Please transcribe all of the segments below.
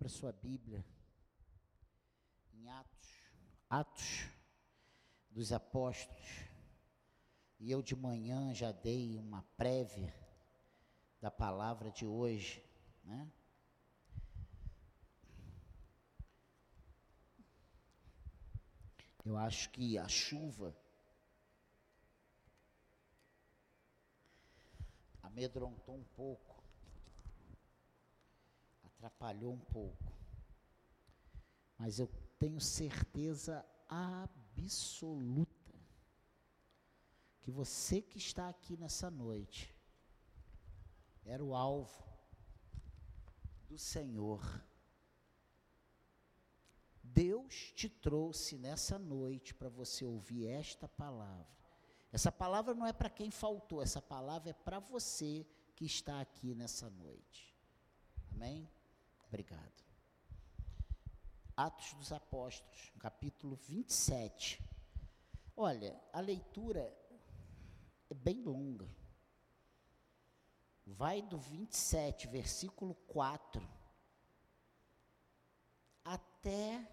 Abra sua Bíblia em Atos, Atos dos Apóstolos. E eu de manhã já dei uma prévia da palavra de hoje, né? Eu acho que a chuva amedrontou um pouco, atrapalhou um pouco, mas eu tenho certeza absoluta que você que está aqui nessa noite era o alvo do Senhor. Deus te trouxe nessa noite para você ouvir esta palavra. Essa palavra não é para quem faltou, essa palavra é para você que está aqui nessa noite. Amém? Obrigado. Atos dos Apóstolos, capítulo 27. Olha, a leitura é bem longa. Vai do 27, versículo 4, até.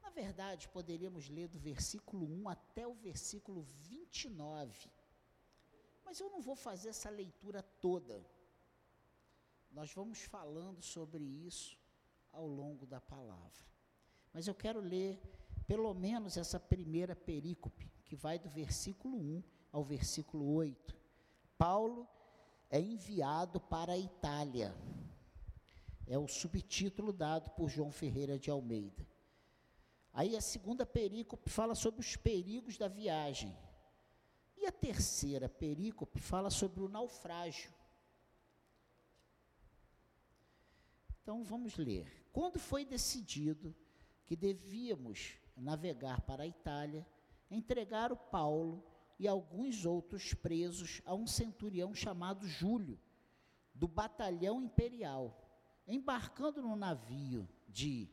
Na verdade, poderíamos ler do versículo 1 até o versículo 29. Mas eu não vou fazer essa leitura toda. Nós vamos falando sobre isso ao longo da palavra. Mas eu quero ler pelo menos essa primeira perícope, que vai do versículo 1 ao versículo 8. Paulo é enviado para a Itália. É o subtítulo dado por João Ferreira de Almeida. Aí a segunda perícope fala sobre os perigos da viagem. E a terceira perícope fala sobre o naufrágio. Então vamos ler. Quando foi decidido que devíamos navegar para a Itália, entregaram Paulo e alguns outros presos a um centurião chamado Júlio, do batalhão imperial. Embarcando no navio de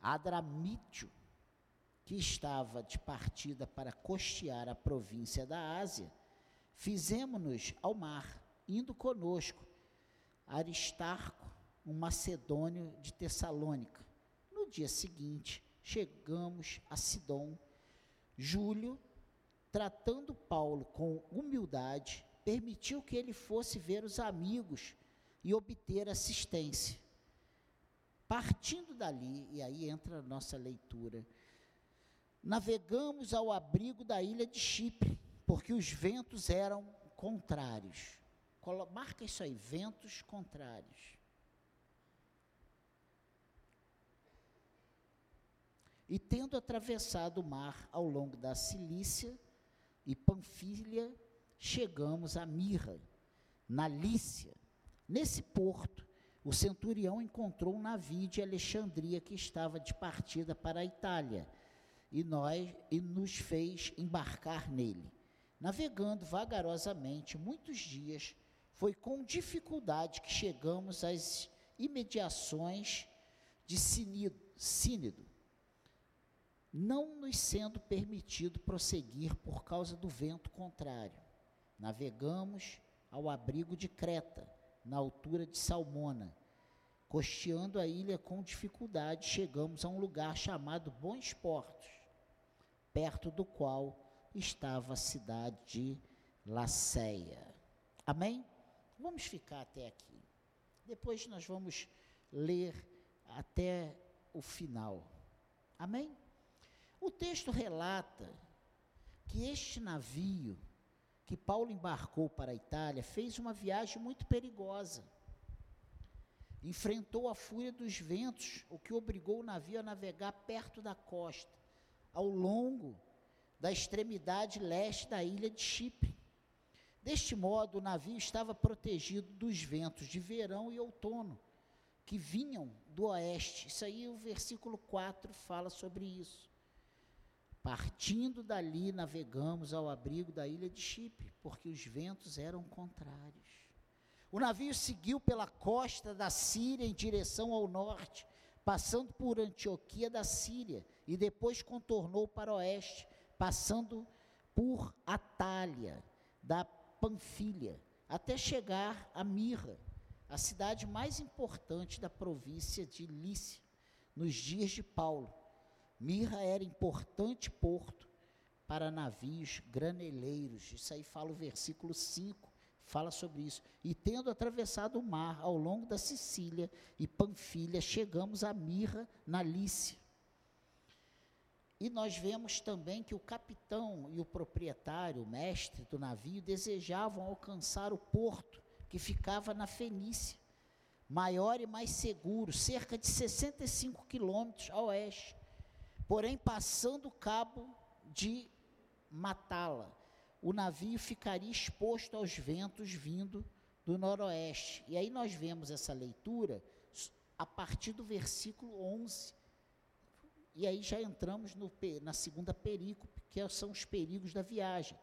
Adramítio, que estava de partida para costear a província da Ásia, fizemos-nos ao mar, indo conosco Aristarco, um macedônio de Tessalônica. No dia seguinte, chegamos a Sidom. Júlio, tratando Paulo com humildade, permitiu que ele fosse ver os amigos e obter assistência. Partindo dali, e aí entra a nossa leitura, navegamos ao abrigo da ilha de Chipre, porque os ventos eram contrários. Marca isso aí, ventos contrários. E tendo atravessado o mar ao longo da Cilícia e Panfilha, chegamos a Mirra, na Lícia. Nesse porto, o centurião encontrou um navio de Alexandria que estava de partida para a Itália, e nós e nos fez embarcar nele. Navegando vagarosamente muitos dias, foi com dificuldade que chegamos às imediações de Sínido não nos sendo permitido prosseguir por causa do vento contrário. Navegamos ao abrigo de Creta, na altura de Salmona. Costeando a ilha com dificuldade, chegamos a um lugar chamado Bons Portos, perto do qual estava a cidade de Laceia. Amém? Vamos ficar até aqui. Depois nós vamos ler até o final. Amém? O texto relata que este navio que Paulo embarcou para a Itália fez uma viagem muito perigosa. Enfrentou a fúria dos ventos, o que obrigou o navio a navegar perto da costa, ao longo da extremidade leste da ilha de Chipre. Deste modo, o navio estava protegido dos ventos de verão e outono, que vinham do oeste. Isso aí, o versículo 4 fala sobre isso. Partindo dali, navegamos ao abrigo da ilha de Chipre, porque os ventos eram contrários. O navio seguiu pela costa da Síria em direção ao norte, passando por Antioquia da Síria, e depois contornou para o oeste, passando por Atália, da Panfilha, até chegar a Mirra. a cidade mais importante da província de Lícia, nos dias de Paulo. Mirra era importante porto para navios graneleiros. Isso aí fala o versículo 5, fala sobre isso. E tendo atravessado o mar ao longo da Sicília e Panfilha, chegamos a Mirra, na Lícia. E nós vemos também que o capitão e o proprietário, o mestre do navio, desejavam alcançar o porto que ficava na Fenícia, maior e mais seguro, cerca de 65 quilômetros a oeste, porém passando o cabo de Matala, o navio ficaria exposto aos ventos vindo do noroeste. E aí nós vemos essa leitura a partir do versículo 11. E aí já entramos no, na segunda perícope, que são os perigos da viagem.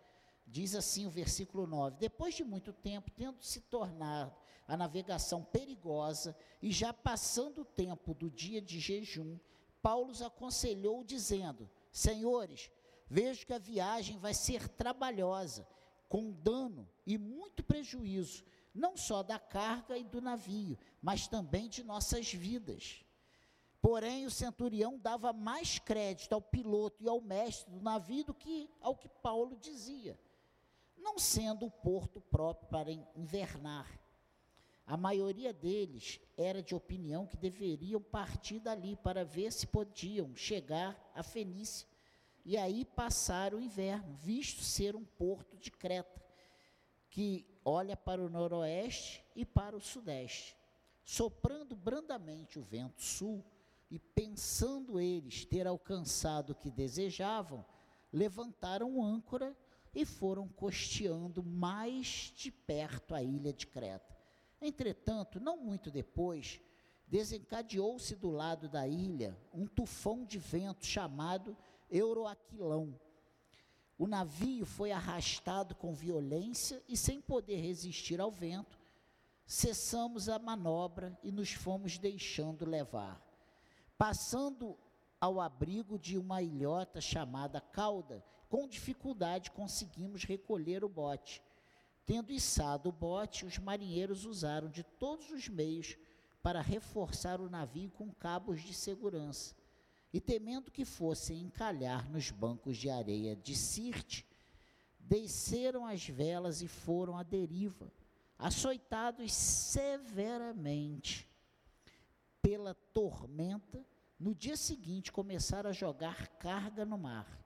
Diz assim o versículo 9: Depois de muito tempo, tendo se tornado a navegação perigosa e já passando o tempo do dia de jejum, Paulo os aconselhou, dizendo: Senhores, vejo que a viagem vai ser trabalhosa, com dano e muito prejuízo, não só da carga e do navio, mas também de nossas vidas. Porém, o centurião dava mais crédito ao piloto e ao mestre do navio do que ao que Paulo dizia não sendo o porto próprio para invernar. A maioria deles era de opinião que deveriam partir dali para ver se podiam chegar a Fenícia e aí passar o inverno, visto ser um porto de Creta, que olha para o noroeste e para o sudeste. Soprando brandamente o vento sul, e pensando eles ter alcançado o que desejavam, levantaram âncora e foram costeando mais de perto a ilha de Creta. Entretanto, não muito depois, desencadeou-se do lado da ilha um tufão de vento chamado Euroaquilão. O navio foi arrastado com violência e, sem poder resistir ao vento, cessamos a manobra e nos fomos deixando levar. Passando ao abrigo de uma ilhota chamada Cauda, com dificuldade conseguimos recolher o bote. Tendo içado o bote, os marinheiros usaram de todos os meios para reforçar o navio com cabos de segurança. E temendo que fossem encalhar nos bancos de areia de Sirte, desceram as velas e foram à deriva, açoitados severamente pela tormenta no dia seguinte, começaram a jogar carga no mar.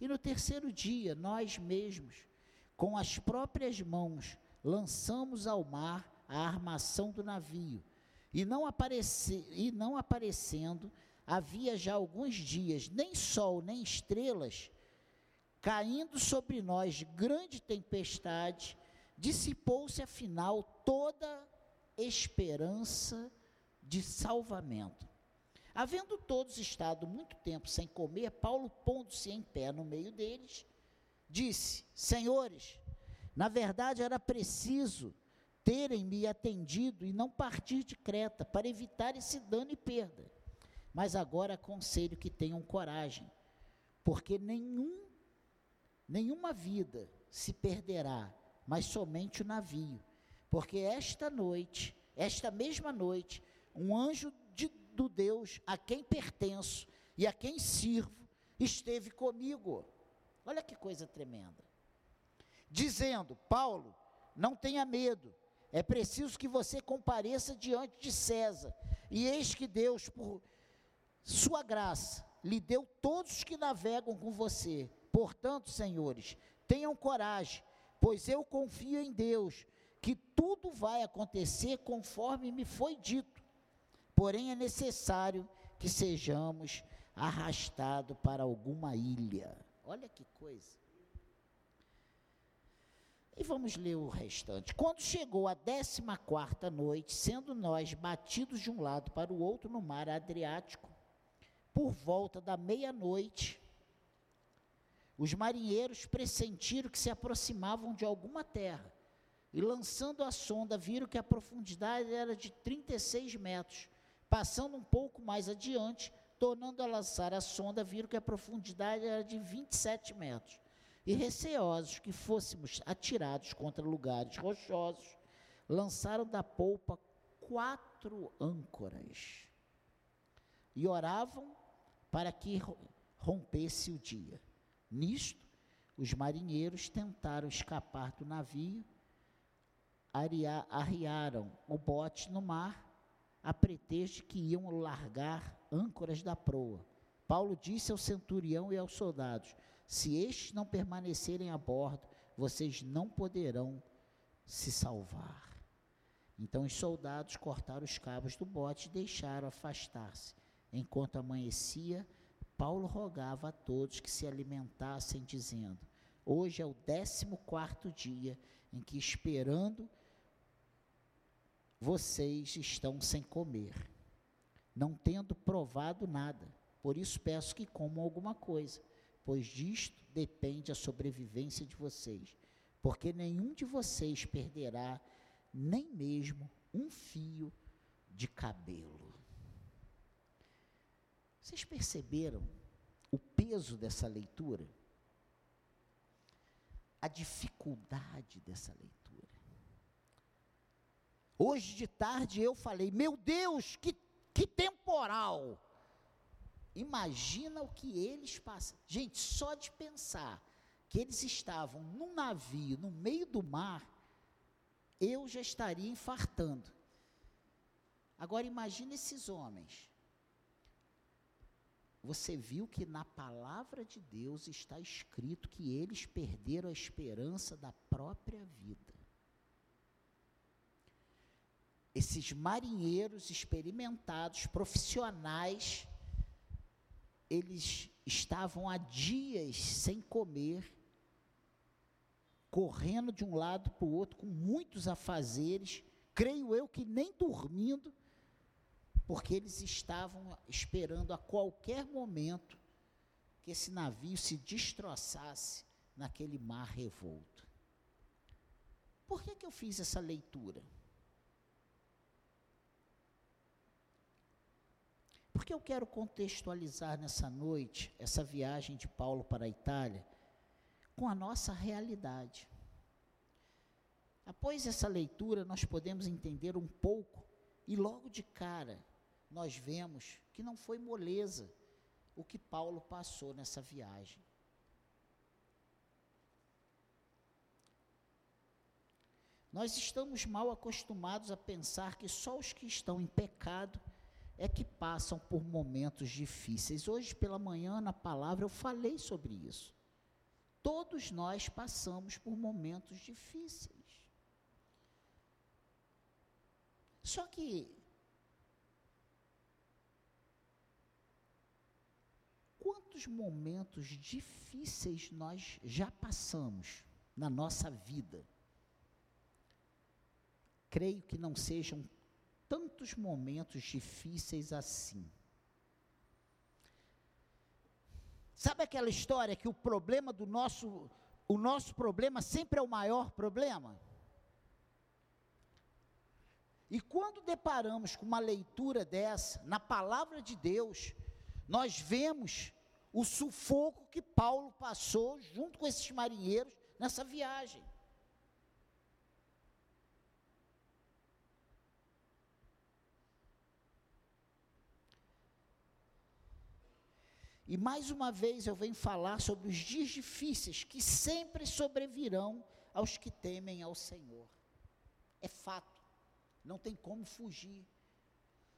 E no terceiro dia, nós mesmos, com as próprias mãos, lançamos ao mar a armação do navio. E não, apareci, e não aparecendo, havia já alguns dias, nem sol, nem estrelas, caindo sobre nós grande tempestade, dissipou-se afinal toda esperança de salvamento. Havendo todos estado muito tempo sem comer, Paulo, pondo-se em pé no meio deles, disse: Senhores, na verdade era preciso terem me atendido e não partir de Creta, para evitar esse dano e perda. Mas agora aconselho que tenham coragem, porque nenhum, nenhuma vida se perderá, mas somente o navio. Porque esta noite, esta mesma noite, um anjo do Deus a quem pertenço e a quem sirvo esteve comigo. Olha que coisa tremenda. Dizendo, Paulo, não tenha medo, é preciso que você compareça diante de César. E eis que Deus, por sua graça, lhe deu todos os que navegam com você. Portanto, senhores, tenham coragem, pois eu confio em Deus, que tudo vai acontecer conforme me foi dito. Porém, é necessário que sejamos arrastados para alguma ilha. Olha que coisa. E vamos ler o restante. Quando chegou a décima quarta noite, sendo nós batidos de um lado para o outro no mar Adriático, por volta da meia-noite, os marinheiros pressentiram que se aproximavam de alguma terra, e lançando a sonda, viram que a profundidade era de 36 metros, Passando um pouco mais adiante, tornando a lançar a sonda, viram que a profundidade era de 27 metros. E receosos que fôssemos atirados contra lugares rochosos, lançaram da polpa quatro âncoras e oravam para que rompesse o dia. Nisto, os marinheiros tentaram escapar do navio, arriaram o bote no mar, a pretexto que iam largar âncoras da proa. Paulo disse ao centurião e aos soldados: Se estes não permanecerem a bordo, vocês não poderão se salvar. Então os soldados cortaram os cabos do bote e deixaram afastar-se. Enquanto amanhecia, Paulo rogava a todos que se alimentassem, dizendo: Hoje é o décimo quarto dia em que, esperando, vocês estão sem comer, não tendo provado nada. Por isso peço que comam alguma coisa, pois disto depende a sobrevivência de vocês. Porque nenhum de vocês perderá nem mesmo um fio de cabelo. Vocês perceberam o peso dessa leitura? A dificuldade dessa leitura. Hoje de tarde eu falei, meu Deus, que, que temporal! Imagina o que eles passam. Gente, só de pensar que eles estavam num navio no meio do mar, eu já estaria infartando. Agora imagine esses homens você viu que na palavra de Deus está escrito que eles perderam a esperança da própria vida. Esses marinheiros experimentados, profissionais, eles estavam há dias sem comer, correndo de um lado para o outro, com muitos afazeres, creio eu que nem dormindo, porque eles estavam esperando a qualquer momento que esse navio se destroçasse naquele mar revolto. Por que, que eu fiz essa leitura? Porque eu quero contextualizar nessa noite essa viagem de Paulo para a Itália com a nossa realidade. Após essa leitura, nós podemos entender um pouco e logo de cara nós vemos que não foi moleza o que Paulo passou nessa viagem. Nós estamos mal acostumados a pensar que só os que estão em pecado é que passam por momentos difíceis. Hoje pela manhã, na palavra, eu falei sobre isso. Todos nós passamos por momentos difíceis. Só que quantos momentos difíceis nós já passamos na nossa vida? Creio que não sejam tantos momentos difíceis assim. Sabe aquela história que o problema do nosso, o nosso problema sempre é o maior problema? E quando deparamos com uma leitura dessa, na palavra de Deus, nós vemos o sufoco que Paulo passou junto com esses marinheiros nessa viagem. E mais uma vez eu venho falar sobre os dias difíceis que sempre sobrevirão aos que temem ao Senhor. É fato, não tem como fugir.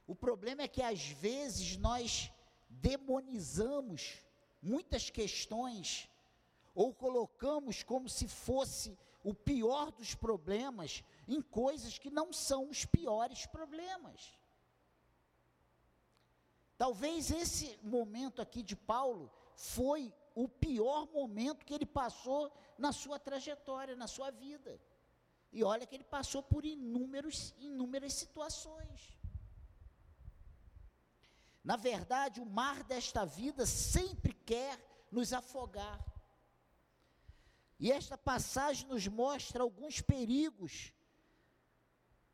O problema é que às vezes nós demonizamos muitas questões ou colocamos como se fosse o pior dos problemas em coisas que não são os piores problemas. Talvez esse momento aqui de Paulo foi o pior momento que ele passou na sua trajetória, na sua vida. E olha que ele passou por inúmeros, inúmeras situações. Na verdade, o mar desta vida sempre quer nos afogar. E esta passagem nos mostra alguns perigos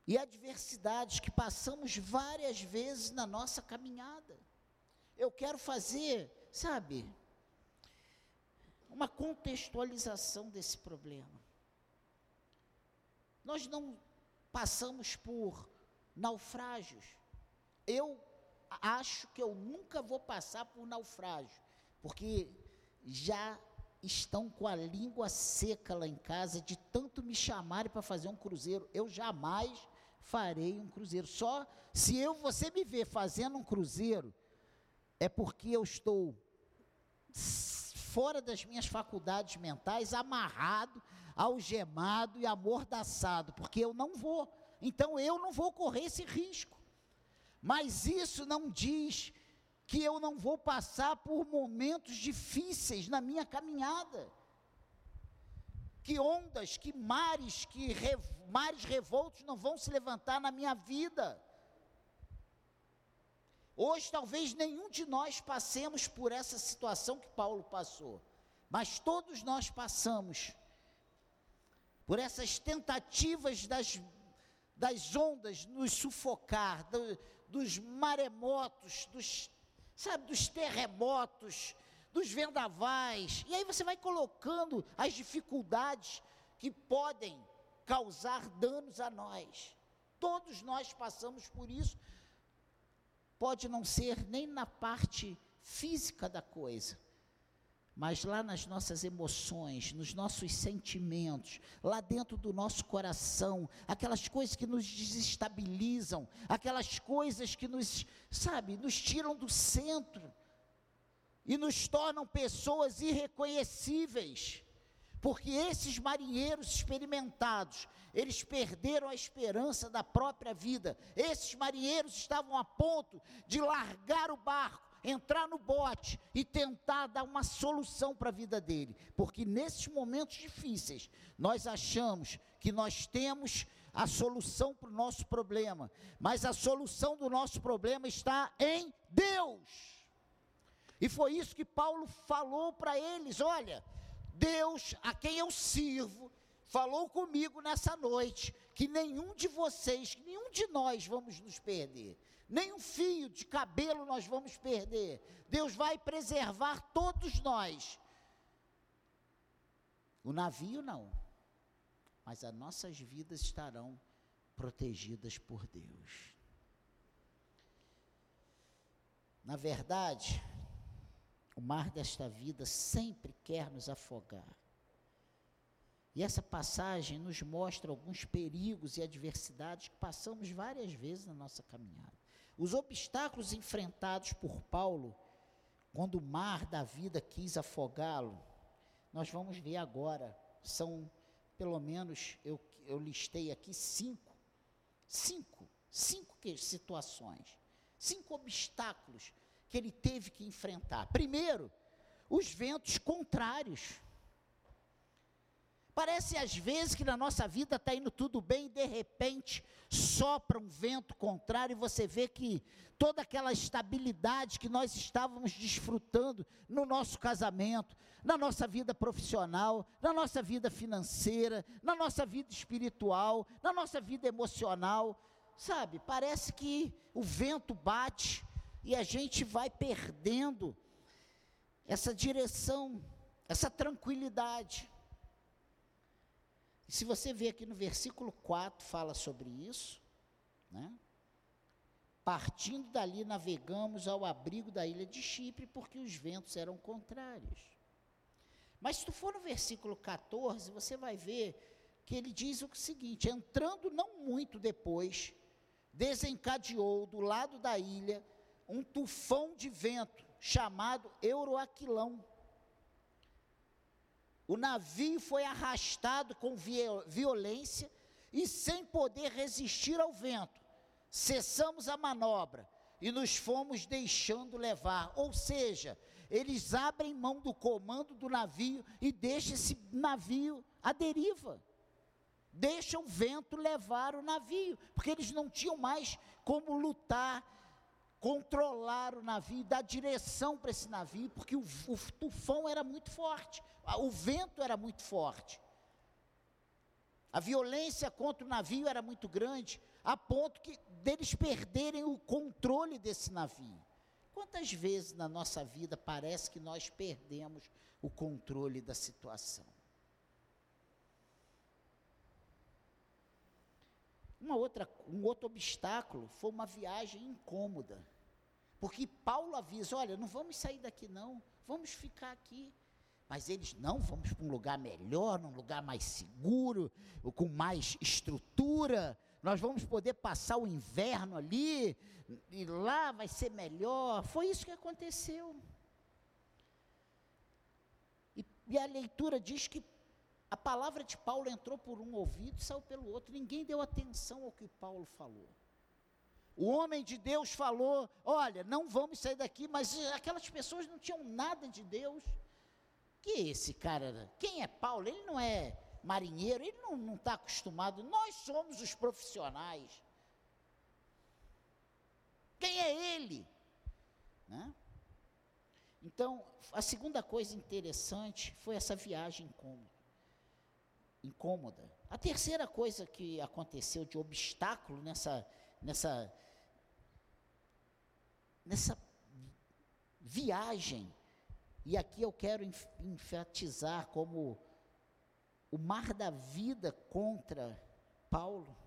e adversidades que passamos várias vezes na nossa caminhada. Eu quero fazer, sabe, uma contextualização desse problema. Nós não passamos por naufrágios. Eu acho que eu nunca vou passar por naufrágio, porque já estão com a língua seca lá em casa de tanto me chamarem para fazer um cruzeiro. Eu jamais farei um cruzeiro. Só se eu você me ver fazendo um cruzeiro é porque eu estou fora das minhas faculdades mentais, amarrado, algemado e amordaçado, porque eu não vou. Então eu não vou correr esse risco. Mas isso não diz que eu não vou passar por momentos difíceis na minha caminhada. Que ondas, que mares, que rev, mares revoltos não vão se levantar na minha vida. Hoje talvez nenhum de nós passemos por essa situação que Paulo passou, mas todos nós passamos por essas tentativas das, das ondas nos sufocar, do, dos maremotos, dos, sabe, dos terremotos, dos vendavais. E aí você vai colocando as dificuldades que podem causar danos a nós. Todos nós passamos por isso. Pode não ser nem na parte física da coisa, mas lá nas nossas emoções, nos nossos sentimentos, lá dentro do nosso coração, aquelas coisas que nos desestabilizam, aquelas coisas que nos, sabe, nos tiram do centro e nos tornam pessoas irreconhecíveis. Porque esses marinheiros experimentados, eles perderam a esperança da própria vida. Esses marinheiros estavam a ponto de largar o barco entrar no bote e tentar dar uma solução para a vida dele, porque nesses momentos difíceis nós achamos que nós temos a solução para o nosso problema, mas a solução do nosso problema está em Deus. E foi isso que Paulo falou para eles: olha, Deus a quem eu sirvo, falou comigo nessa noite que nenhum de vocês, nenhum de nós vamos nos perder nem um fio de cabelo nós vamos perder. Deus vai preservar todos nós. O navio não, mas as nossas vidas estarão protegidas por Deus. Na verdade, o mar desta vida sempre quer nos afogar. E essa passagem nos mostra alguns perigos e adversidades que passamos várias vezes na nossa caminhada. Os obstáculos enfrentados por Paulo, quando o mar da vida quis afogá-lo, nós vamos ver agora. São, pelo menos, eu, eu listei aqui cinco. Cinco. Cinco situações. Cinco obstáculos que ele teve que enfrentar. Primeiro, os ventos contrários. Parece às vezes que na nossa vida está indo tudo bem e de repente sopra um vento contrário e você vê que toda aquela estabilidade que nós estávamos desfrutando no nosso casamento, na nossa vida profissional, na nossa vida financeira, na nossa vida espiritual, na nossa vida emocional, sabe? Parece que o vento bate e a gente vai perdendo essa direção, essa tranquilidade. Se você vê aqui no versículo 4, fala sobre isso, né? Partindo dali, navegamos ao abrigo da ilha de Chipre, porque os ventos eram contrários. Mas se tu for no versículo 14, você vai ver que ele diz o seguinte: entrando não muito depois, desencadeou do lado da ilha um tufão de vento chamado Euroaquilão o navio foi arrastado com violência e sem poder resistir ao vento. Cessamos a manobra e nos fomos deixando levar. Ou seja, eles abrem mão do comando do navio e deixam esse navio à deriva. Deixam o vento levar o navio, porque eles não tinham mais como lutar controlar o navio, dar direção para esse navio, porque o, o tufão era muito forte, o vento era muito forte. A violência contra o navio era muito grande, a ponto que deles perderem o controle desse navio. Quantas vezes na nossa vida parece que nós perdemos o controle da situação? Uma outra, um outro obstáculo foi uma viagem incômoda. Porque Paulo avisa: olha, não vamos sair daqui, não, vamos ficar aqui. Mas eles não, vamos para um lugar melhor, um lugar mais seguro, com mais estrutura. Nós vamos poder passar o inverno ali, e lá vai ser melhor. Foi isso que aconteceu. E, e a leitura diz que a palavra de Paulo entrou por um ouvido e saiu pelo outro. Ninguém deu atenção ao que Paulo falou. O homem de Deus falou: Olha, não vamos sair daqui, mas aquelas pessoas não tinham nada de Deus. Que esse cara, quem é Paulo? Ele não é marinheiro, ele não está acostumado. Nós somos os profissionais. Quem é ele? Né? Então, a segunda coisa interessante foi essa viagem incômoda. Incômoda. A terceira coisa que aconteceu de obstáculo nessa, nessa, nessa viagem, e aqui eu quero enfatizar como o mar da vida contra Paulo,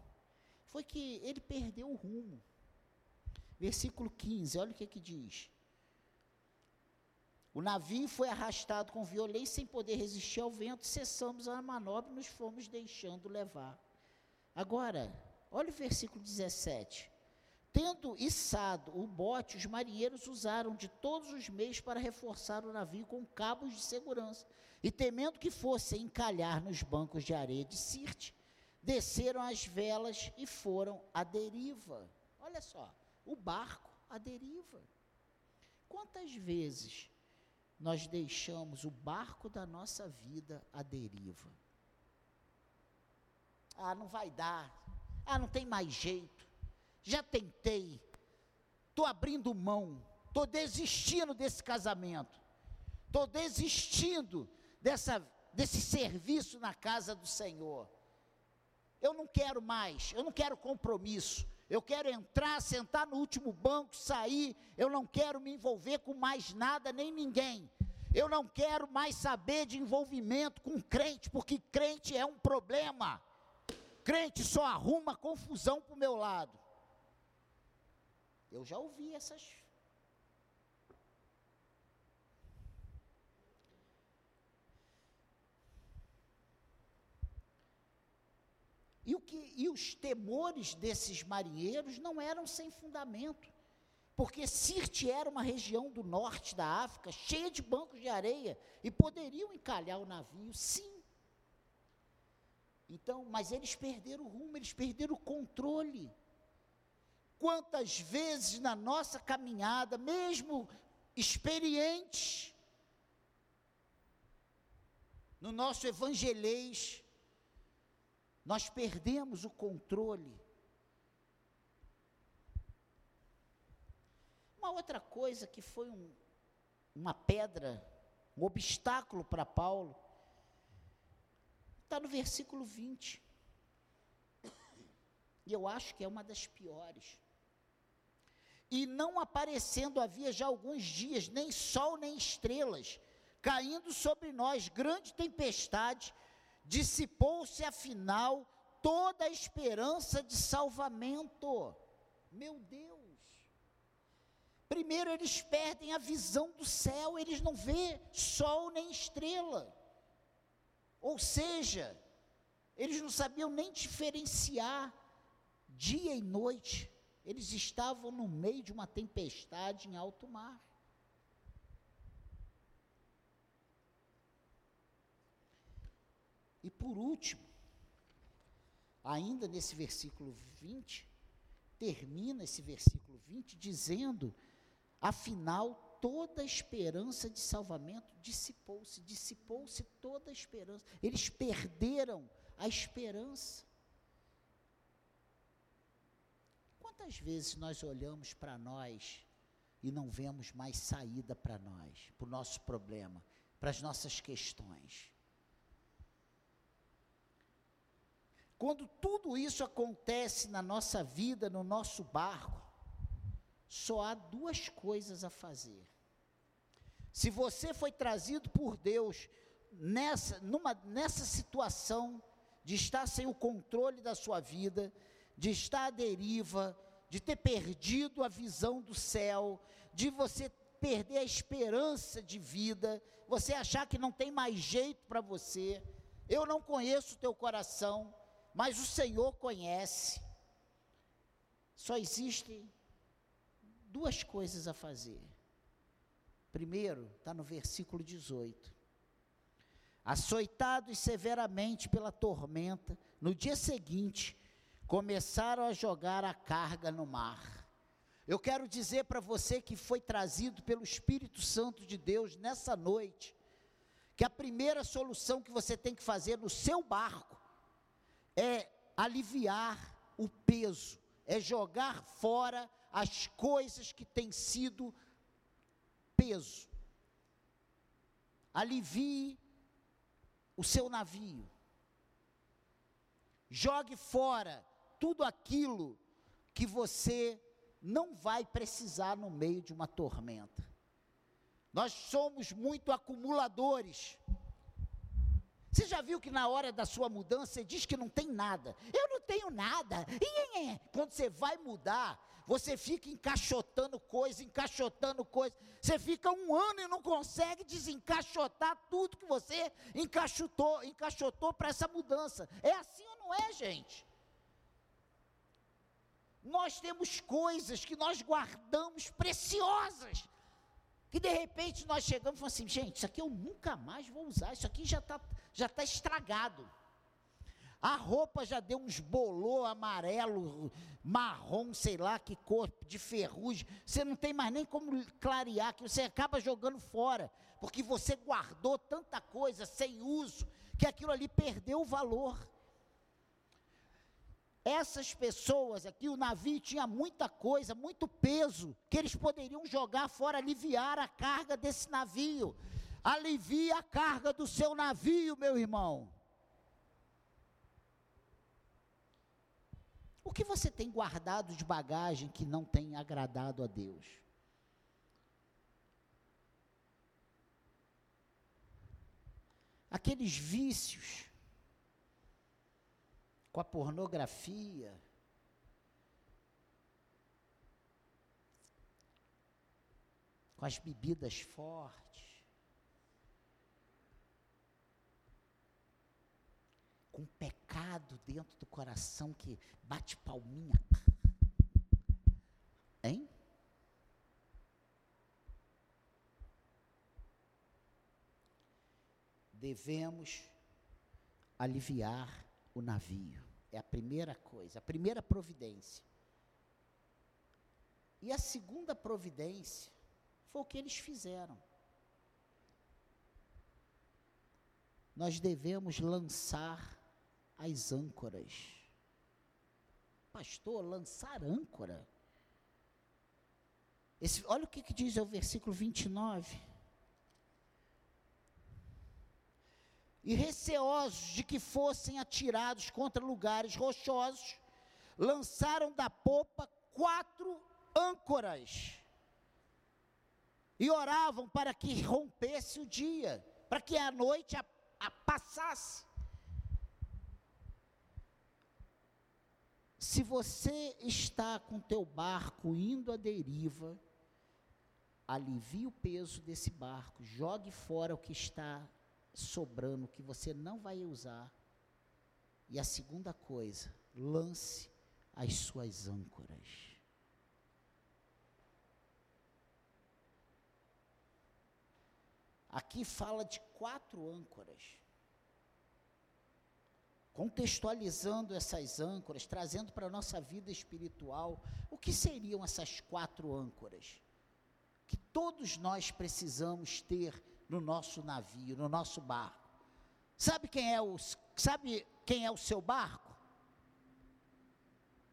foi que ele perdeu o rumo. Versículo 15, olha o que, que diz. O navio foi arrastado com violência sem poder resistir ao vento, cessamos a manobra e nos fomos deixando levar. Agora, olha o versículo 17. Tendo içado o bote, os marinheiros usaram de todos os meios para reforçar o navio com cabos de segurança. E temendo que fosse encalhar nos bancos de areia de Sirte, desceram as velas e foram à deriva. Olha só, o barco à deriva. Quantas vezes nós deixamos o barco da nossa vida à deriva. Ah, não vai dar. Ah, não tem mais jeito. Já tentei. Estou abrindo mão. Estou desistindo desse casamento. Estou desistindo dessa, desse serviço na casa do Senhor. Eu não quero mais. Eu não quero compromisso. Eu quero entrar, sentar no último banco, sair. Eu não quero me envolver com mais nada nem ninguém. Eu não quero mais saber de envolvimento com crente, porque crente é um problema. Crente só arruma confusão para o meu lado. Eu já ouvi essas. E, o que, e os temores desses marinheiros não eram sem fundamento porque Sirte era uma região do norte da África, cheia de bancos de areia, e poderiam encalhar o navio, sim. Então, mas eles perderam o rumo, eles perderam o controle. Quantas vezes na nossa caminhada, mesmo experientes, no nosso evangelês, nós perdemos o controle Uma outra coisa que foi um, uma pedra, um obstáculo para Paulo, está no versículo 20. E eu acho que é uma das piores. E não aparecendo havia já alguns dias, nem sol nem estrelas, caindo sobre nós grande tempestade, dissipou-se afinal toda a esperança de salvamento. Meu Deus! Primeiro, eles perdem a visão do céu, eles não vê sol nem estrela. Ou seja, eles não sabiam nem diferenciar dia e noite. Eles estavam no meio de uma tempestade em alto mar. E por último, ainda nesse versículo 20, termina esse versículo 20 dizendo Afinal, toda a esperança de salvamento dissipou-se, dissipou-se toda a esperança. Eles perderam a esperança. Quantas vezes nós olhamos para nós e não vemos mais saída para nós, para o nosso problema, para as nossas questões? Quando tudo isso acontece na nossa vida, no nosso barco, só há duas coisas a fazer. Se você foi trazido por Deus nessa, numa, nessa situação de estar sem o controle da sua vida, de estar à deriva, de ter perdido a visão do céu, de você perder a esperança de vida, você achar que não tem mais jeito para você. Eu não conheço o teu coração, mas o Senhor conhece. Só existem duas coisas a fazer. Primeiro, está no versículo 18. Açoitados severamente pela tormenta, no dia seguinte, começaram a jogar a carga no mar. Eu quero dizer para você que foi trazido pelo Espírito Santo de Deus nessa noite, que a primeira solução que você tem que fazer no seu barco é aliviar o peso, é jogar fora as coisas que têm sido peso. Alivie o seu navio. Jogue fora tudo aquilo que você não vai precisar no meio de uma tormenta. Nós somos muito acumuladores. Você já viu que na hora da sua mudança você diz que não tem nada? Eu não tenho nada. Quando você vai mudar, você fica encaixotando coisa, encaixotando coisa. Você fica um ano e não consegue desencaixotar tudo que você encaixotou, encaixotou para essa mudança. É assim ou não é, gente? Nós temos coisas que nós guardamos preciosas, que de repente nós chegamos e falamos assim, gente, isso aqui eu nunca mais vou usar, isso aqui já está já tá estragado. A roupa já deu uns bolô amarelo, marrom, sei lá que cor, de ferrugem. Você não tem mais nem como clarear, que você acaba jogando fora, porque você guardou tanta coisa sem uso, que aquilo ali perdeu o valor. Essas pessoas aqui, o navio tinha muita coisa, muito peso, que eles poderiam jogar fora, aliviar a carga desse navio. Alivia a carga do seu navio, meu irmão. O que você tem guardado de bagagem que não tem agradado a Deus? Aqueles vícios com a pornografia. Com as bebidas fortes. Com pecado dentro do coração que bate palminha. Hein? Devemos aliviar o navio. É a primeira coisa, a primeira providência. E a segunda providência foi o que eles fizeram. Nós devemos lançar as âncoras. Pastor, lançar âncora? Esse, olha o que, que diz o versículo 29. E receosos de que fossem atirados contra lugares rochosos, lançaram da popa quatro âncoras e oravam para que rompesse o dia, para que a noite a, a passasse. Se você está com teu barco indo à deriva, alivie o peso desse barco, jogue fora o que está sobrando que você não vai usar. E a segunda coisa, lance as suas âncoras. Aqui fala de quatro âncoras. Contextualizando essas âncoras, trazendo para a nossa vida espiritual, o que seriam essas quatro âncoras? Que todos nós precisamos ter no nosso navio, no nosso barco. Sabe quem é o, sabe quem é o seu barco?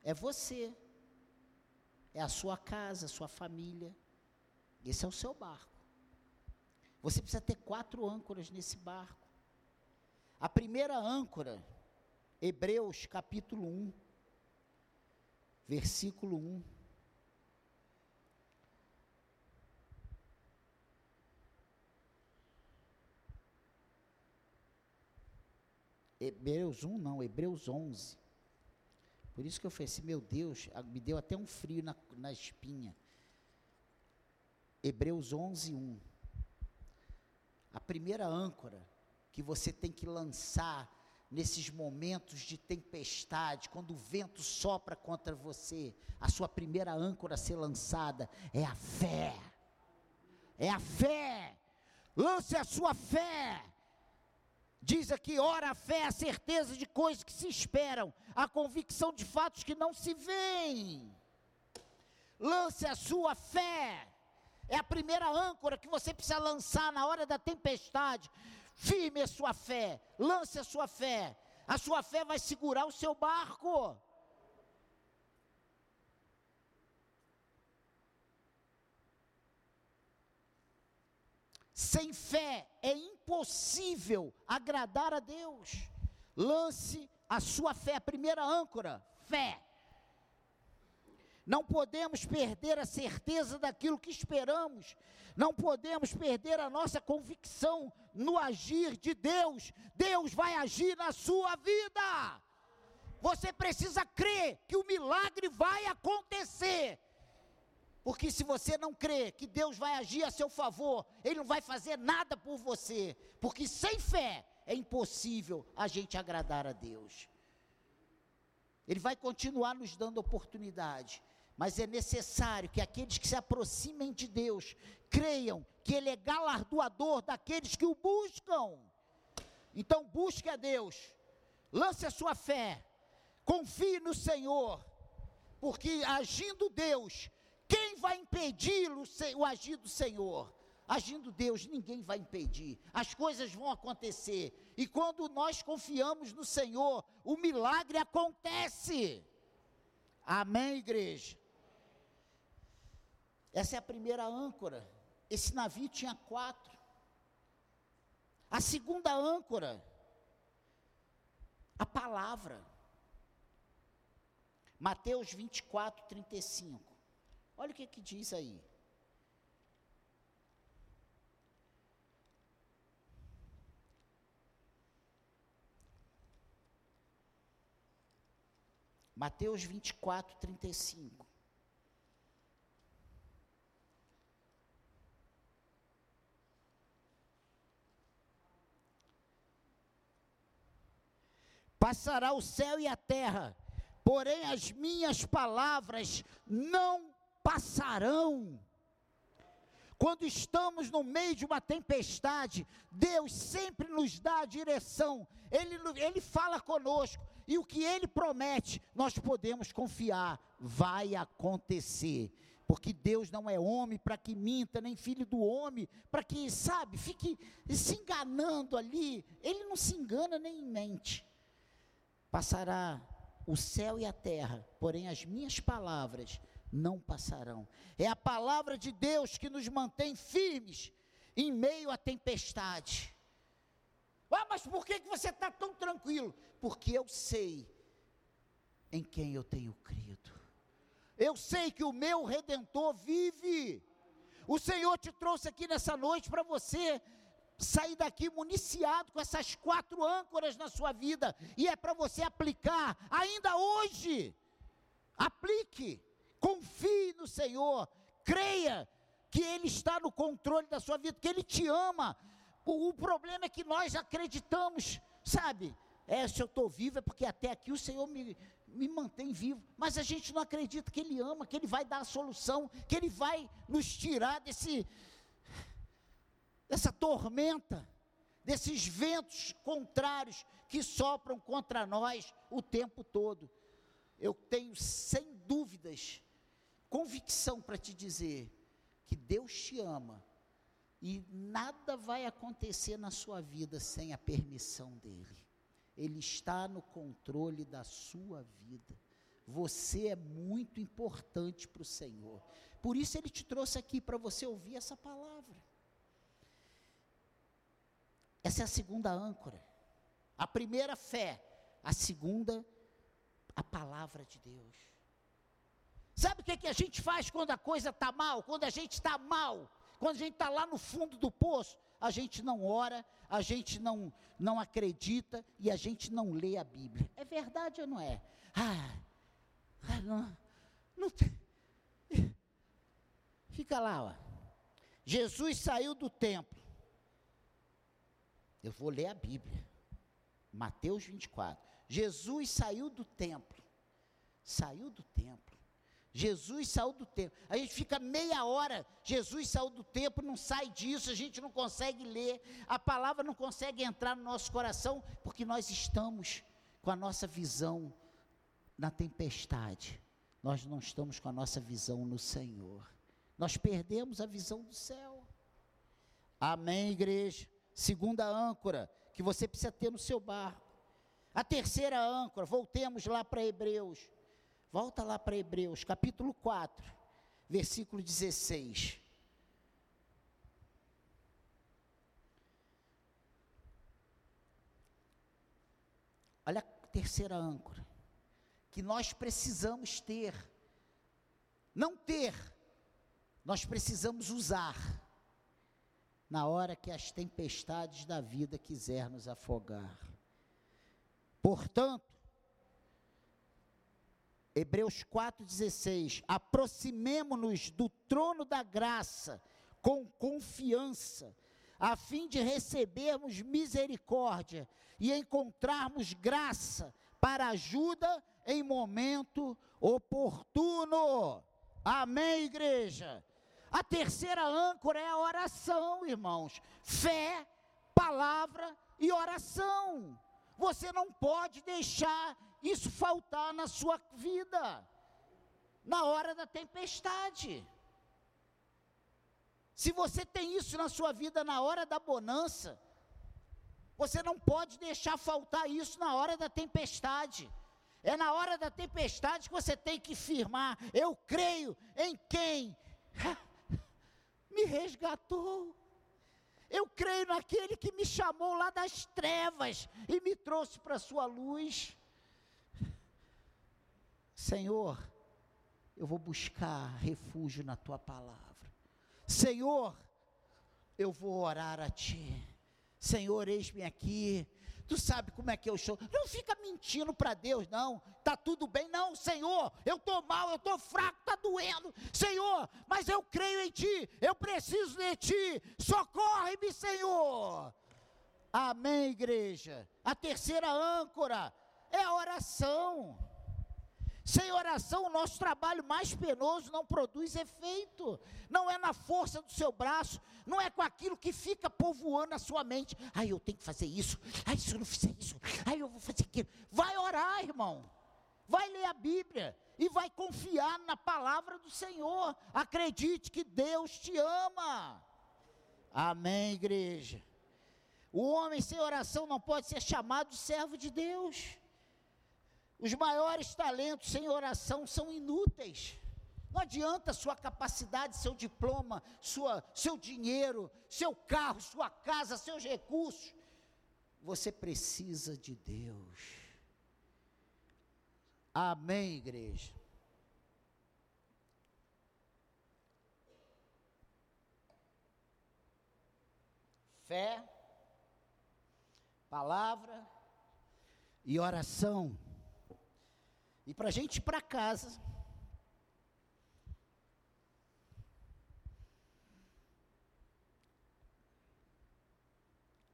É você. É a sua casa, a sua família. Esse é o seu barco. Você precisa ter quatro âncoras nesse barco. A primeira âncora, Hebreus capítulo 1, versículo 1. Hebreus 1 não, Hebreus 11. Por isso que eu falei assim, meu Deus, me deu até um frio na, na espinha. Hebreus 11, 1. A primeira âncora que você tem que lançar nesses momentos de tempestade, quando o vento sopra contra você, a sua primeira âncora a ser lançada é a fé. É a fé. Lance a sua fé. Diz aqui, ora a fé, a certeza de coisas que se esperam, a convicção de fatos que não se veem. Lance a sua fé. É a primeira âncora que você precisa lançar na hora da tempestade. Firme a sua fé, lance a sua fé. A sua fé vai segurar o seu barco. Sem fé é impossível agradar a Deus. Lance a sua fé, a primeira âncora, fé. Não podemos perder a certeza daquilo que esperamos. Não podemos perder a nossa convicção no agir de Deus. Deus vai agir na sua vida. Você precisa crer que o milagre vai acontecer. Porque se você não crê que Deus vai agir a seu favor, Ele não vai fazer nada por você. Porque sem fé é impossível a gente agradar a Deus. Ele vai continuar nos dando oportunidade, mas é necessário que aqueles que se aproximem de Deus creiam que Ele é galardoador daqueles que o buscam. Então busque a Deus, lance a sua fé, confie no Senhor, porque agindo Deus, vai impedir o, o agir do Senhor? Agindo Deus, ninguém vai impedir, as coisas vão acontecer, e quando nós confiamos no Senhor, o milagre acontece. Amém, igreja? Essa é a primeira âncora. Esse navio tinha quatro. A segunda âncora, a palavra. Mateus 24, 35. Olha o que, que diz aí. Mateus 24, 35. Passará o céu e a terra, porém as minhas palavras não passarão. Quando estamos no meio de uma tempestade, Deus sempre nos dá a direção, Ele, Ele fala conosco, e o que Ele promete, nós podemos confiar, vai acontecer. Porque Deus não é homem para que minta, nem filho do homem, para que, sabe, fique se enganando ali. Ele não se engana nem mente. Passará o céu e a terra, porém as minhas palavras não passarão. É a palavra de Deus que nos mantém firmes em meio à tempestade. Ah, mas por que, que você está tão tranquilo? Porque eu sei em quem eu tenho crido. Eu sei que o meu redentor vive. O Senhor te trouxe aqui nessa noite para você sair daqui municiado com essas quatro âncoras na sua vida, e é para você aplicar ainda hoje. Aplique, confie no Senhor, creia que Ele está no controle da sua vida, que Ele te ama. O, o problema é que nós acreditamos, sabe? É, se eu estou vivo é porque até aqui o Senhor me, me mantém vivo, mas a gente não acredita que Ele ama, que Ele vai dar a solução, que Ele vai nos tirar desse, dessa tormenta, desses ventos contrários que sopram contra nós o tempo todo. Eu tenho sem dúvidas, convicção para te dizer que Deus te ama e nada vai acontecer na sua vida sem a permissão dEle. Ele está no controle da sua vida. Você é muito importante para o Senhor. Por isso Ele te trouxe aqui para você ouvir essa palavra. Essa é a segunda âncora. A primeira, fé. A segunda, a palavra de Deus. Sabe o que, que a gente faz quando a coisa está mal? Quando a gente está mal, quando a gente está lá no fundo do poço, a gente não ora, a gente não, não acredita e a gente não lê a Bíblia. É verdade ou não é? Ah, Ah, não, não tem. Fica lá, ó. Jesus saiu do templo. Eu vou ler a Bíblia. Mateus 24. Jesus saiu do templo. Saiu do templo. Jesus saiu do templo. A gente fica meia hora. Jesus saiu do templo, não sai disso, a gente não consegue ler. A palavra não consegue entrar no nosso coração, porque nós estamos com a nossa visão na tempestade. Nós não estamos com a nossa visão no Senhor. Nós perdemos a visão do céu. Amém, igreja. Segunda âncora que você precisa ter no seu barco. A terceira âncora, voltemos lá para Hebreus. Volta lá para Hebreus, capítulo 4, versículo 16. Olha a terceira âncora que nós precisamos ter. Não ter, nós precisamos usar na hora que as tempestades da vida quiser nos afogar. Portanto, Hebreus 4,16: aproximemo-nos do trono da graça com confiança, a fim de recebermos misericórdia e encontrarmos graça para ajuda em momento oportuno. Amém, igreja? A terceira âncora é a oração, irmãos. Fé, palavra e oração. Você não pode deixar isso faltar na sua vida, na hora da tempestade. Se você tem isso na sua vida na hora da bonança, você não pode deixar faltar isso na hora da tempestade. É na hora da tempestade que você tem que firmar: eu creio em quem me resgatou. Eu creio naquele que me chamou lá das trevas e me trouxe para a sua luz. Senhor, eu vou buscar refúgio na tua palavra. Senhor, eu vou orar a ti. Senhor, eis-me aqui. Tu sabe como é que eu estou. Não fica mentindo para Deus, não. Tá tudo bem, não, Senhor. Eu estou mal, eu estou fraco, está doendo. Senhor, mas eu creio em Ti. Eu preciso de Ti. Socorre-me, Senhor. Amém, igreja. A terceira âncora é a oração. Sem oração, o nosso trabalho mais penoso não produz efeito. Não é na força do seu braço, não é com aquilo que fica povoando a sua mente. Ai, eu tenho que fazer isso. Ai, se eu não fizer isso, ai, eu vou fazer aquilo. Vai orar, irmão. Vai ler a Bíblia e vai confiar na palavra do Senhor. Acredite que Deus te ama. Amém, igreja. O homem sem oração não pode ser chamado servo de Deus. Os maiores talentos sem oração são inúteis. Não adianta sua capacidade, seu diploma, sua, seu dinheiro, seu carro, sua casa, seus recursos. Você precisa de Deus. Amém, igreja. Fé, palavra e oração e para a gente ir para casa,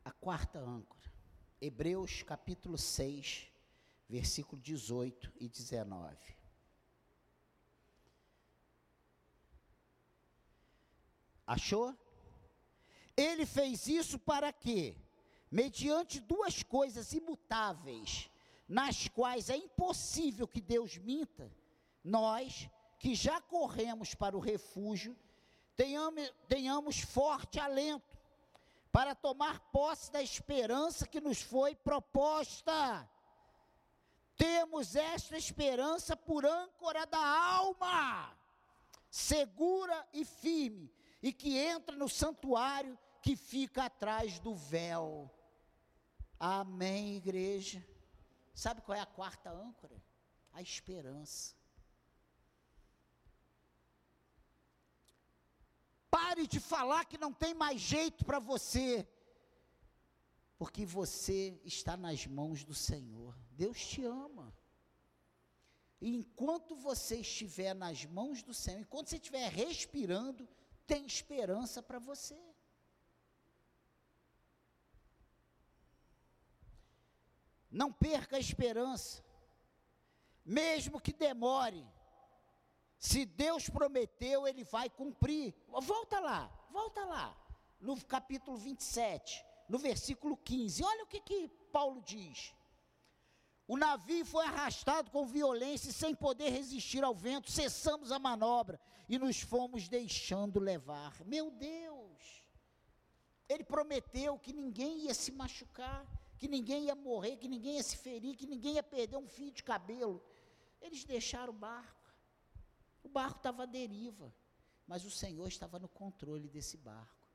a quarta âncora, Hebreus capítulo 6, versículo 18 e 19. Achou? Ele fez isso para quê? Mediante duas coisas imutáveis, nas quais é impossível que Deus minta, nós que já corremos para o refúgio, tenhamos, tenhamos forte alento para tomar posse da esperança que nos foi proposta. Temos esta esperança por âncora da alma, segura e firme, e que entra no santuário que fica atrás do véu. Amém, igreja. Sabe qual é a quarta âncora? A esperança. Pare de falar que não tem mais jeito para você, porque você está nas mãos do Senhor. Deus te ama. E enquanto você estiver nas mãos do Senhor, enquanto você estiver respirando, tem esperança para você. Não perca a esperança, mesmo que demore. Se Deus prometeu, Ele vai cumprir. Volta lá, volta lá, no capítulo 27, no versículo 15. Olha o que, que Paulo diz. O navio foi arrastado com violência e sem poder resistir ao vento, cessamos a manobra e nos fomos deixando levar. Meu Deus! Ele prometeu que ninguém ia se machucar, que ninguém ia morrer, que ninguém ia se ferir, que ninguém ia perder um fio de cabelo. Eles deixaram o barco. O barco estava à deriva, mas o Senhor estava no controle desse barco.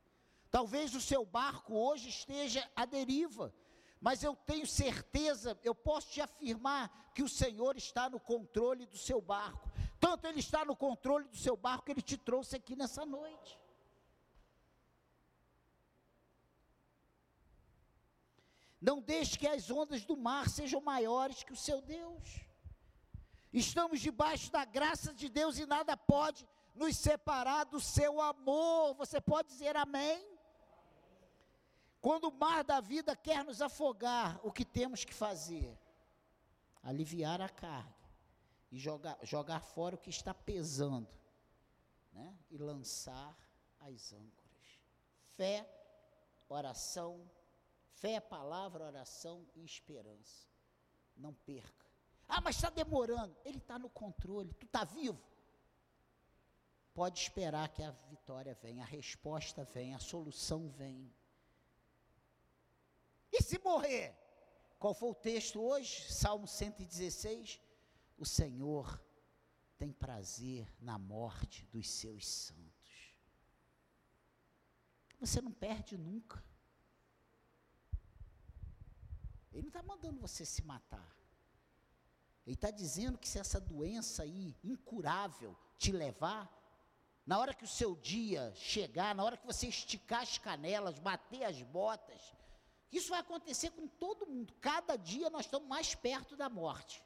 Talvez o seu barco hoje esteja à deriva, mas eu tenho certeza, eu posso te afirmar que o Senhor está no controle do seu barco. Tanto Ele está no controle do seu barco que Ele te trouxe aqui nessa noite. Não deixe que as ondas do mar sejam maiores que o seu Deus. Estamos debaixo da graça de Deus e nada pode nos separar do seu amor. Você pode dizer amém? Quando o mar da vida quer nos afogar, o que temos que fazer? Aliviar a carga e jogar, jogar fora o que está pesando, né? E lançar as âncoras. Fé, oração, fé, palavra, oração e esperança. Não perca. Ah, mas está demorando. Ele está no controle. Tu está vivo? Pode esperar que a vitória venha, a resposta vem, a solução vem. E se morrer? Qual foi o texto hoje? Salmo 116. O Senhor tem prazer na morte dos seus santos. Você não perde nunca. Ele não está mandando você se matar. Ele está dizendo que se essa doença aí, incurável, te levar, na hora que o seu dia chegar, na hora que você esticar as canelas, bater as botas, isso vai acontecer com todo mundo. Cada dia nós estamos mais perto da morte.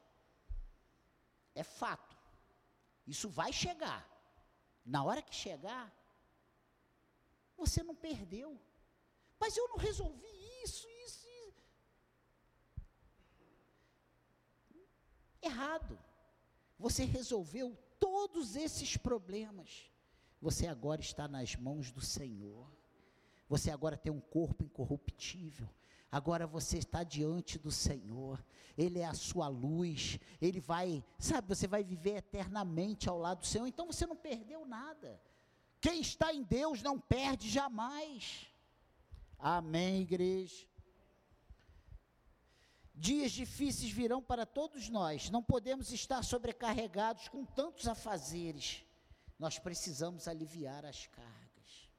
É fato. Isso vai chegar. Na hora que chegar, você não perdeu. Mas eu não resolvi isso, isso. Errado. Você resolveu todos esses problemas. Você agora está nas mãos do Senhor. Você agora tem um corpo incorruptível. Agora você está diante do Senhor. Ele é a sua luz. Ele vai, sabe, você vai viver eternamente ao lado do Senhor. Então você não perdeu nada. Quem está em Deus não perde jamais. Amém, igreja. Dias difíceis virão para todos nós. Não podemos estar sobrecarregados com tantos afazeres. Nós precisamos aliviar as cargas.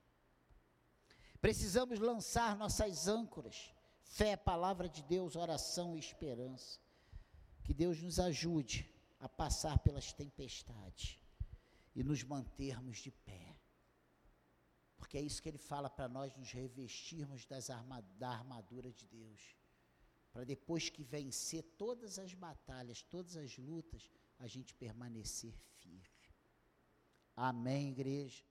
Precisamos lançar nossas âncoras. Fé, palavra de Deus, oração e esperança. Que Deus nos ajude a passar pelas tempestades e nos mantermos de pé. Porque é isso que ele fala para nós nos revestirmos das arma, da armadura de Deus. Para depois que vencer todas as batalhas, todas as lutas, a gente permanecer firme. Amém, igreja.